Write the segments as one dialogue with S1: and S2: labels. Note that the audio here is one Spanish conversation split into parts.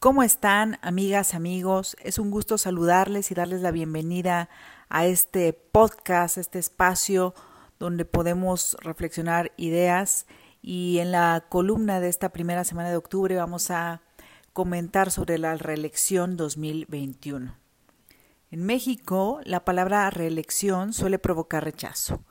S1: ¿Cómo están, amigas, amigos? Es un gusto saludarles y darles la bienvenida a este podcast, este espacio donde podemos reflexionar ideas. Y en la columna de esta primera semana de octubre vamos a comentar sobre la reelección 2021. En México, la palabra reelección suele provocar rechazo.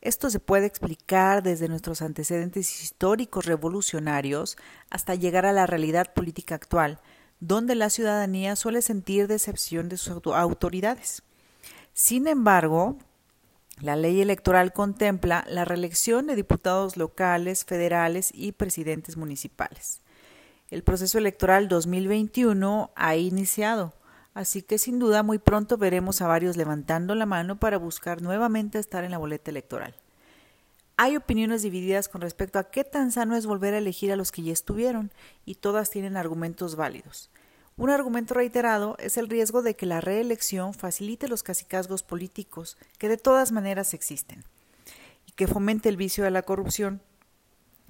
S1: Esto se puede explicar desde nuestros antecedentes históricos revolucionarios hasta llegar a la realidad política actual, donde la ciudadanía suele sentir decepción de sus autoridades. Sin embargo, la ley electoral contempla la reelección de diputados locales, federales y presidentes municipales. El proceso electoral 2021 ha iniciado. Así que sin duda muy pronto veremos a varios levantando la mano para buscar nuevamente estar en la boleta electoral. Hay opiniones divididas con respecto a qué tan sano es volver a elegir a los que ya estuvieron, y todas tienen argumentos válidos. Un argumento reiterado es el riesgo de que la reelección facilite los cacicazgos políticos, que de todas maneras existen, y que fomente el vicio de la corrupción,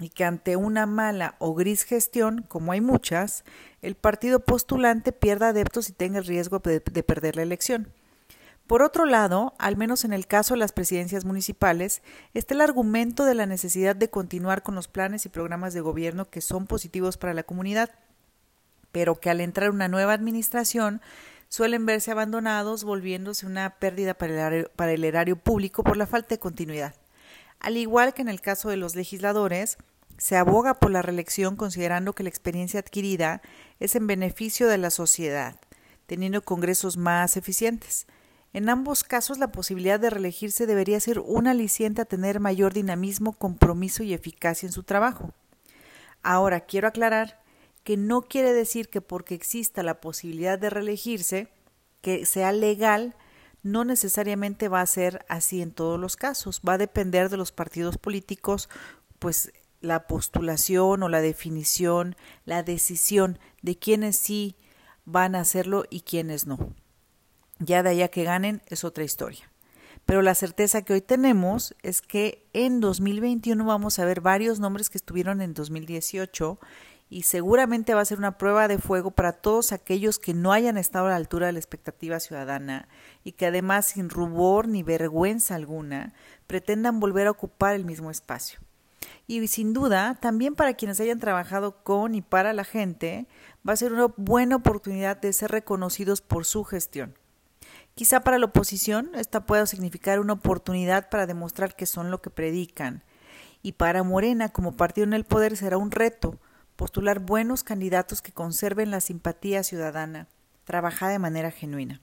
S1: y que ante una mala o gris gestión, como hay muchas, el partido postulante pierda adeptos y tenga el riesgo de, perder la elección. Por otro lado, al menos en el caso de las presidencias municipales, está el argumento de la necesidad de continuar con los planes y programas de gobierno que son positivos para la comunidad, pero que al entrar una nueva administración suelen verse abandonados, volviéndose una pérdida para el erario público por la falta de continuidad. Al igual que en el caso de los legisladores, se aboga por la reelección considerando que la experiencia adquirida es en beneficio de la sociedad, teniendo congresos más eficientes. En ambos casos, la posibilidad de reelegirse debería ser un aliciente a tener mayor dinamismo, compromiso y eficacia en su trabajo. Ahora, quiero aclarar que no quiere decir que porque exista la posibilidad de reelegirse, que sea legal, no necesariamente va a ser así en todos los casos. Va a depender de los partidos políticos, pues la postulación o la definición, la decisión de quiénes sí van a hacerlo y quiénes no. Ya de allá que ganen es otra historia. Pero la certeza que hoy tenemos es que en 2021 vamos a ver varios nombres que estuvieron en 2018 y seguramente va a ser una prueba de fuego para todos aquellos que no hayan estado a la altura de la expectativa ciudadana y que además sin rubor ni vergüenza alguna pretendan volver a ocupar el mismo espacio y sin duda también para quienes hayan trabajado con y para la gente va a ser una buena oportunidad de ser reconocidos por su gestión. Quizá para la oposición esta pueda significar una oportunidad para demostrar que son lo que predican y para Morena como partido en el poder será un reto postular buenos candidatos que conserven la simpatía ciudadana, trabajar de manera genuina.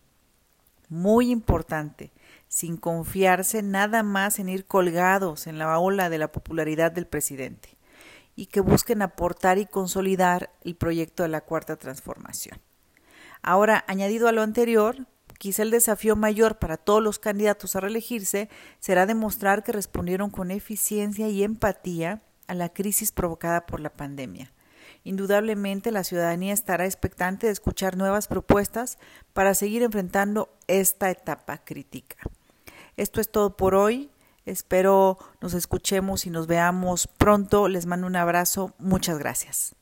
S1: Muy importante, sin confiarse nada más en ir colgados en la ola de la popularidad del presidente y que busquen aportar y consolidar el proyecto de la cuarta transformación. Ahora, añadido a lo anterior, quizá el desafío mayor para todos los candidatos a reelegirse será demostrar que respondieron con eficiencia y empatía a la crisis provocada por la pandemia Indudablemente la ciudadanía estará expectante de escuchar nuevas propuestas para seguir enfrentando esta etapa crítica. Esto es todo por hoy. Espero nos escuchemos y nos veamos pronto. Les mando un abrazo. Muchas gracias.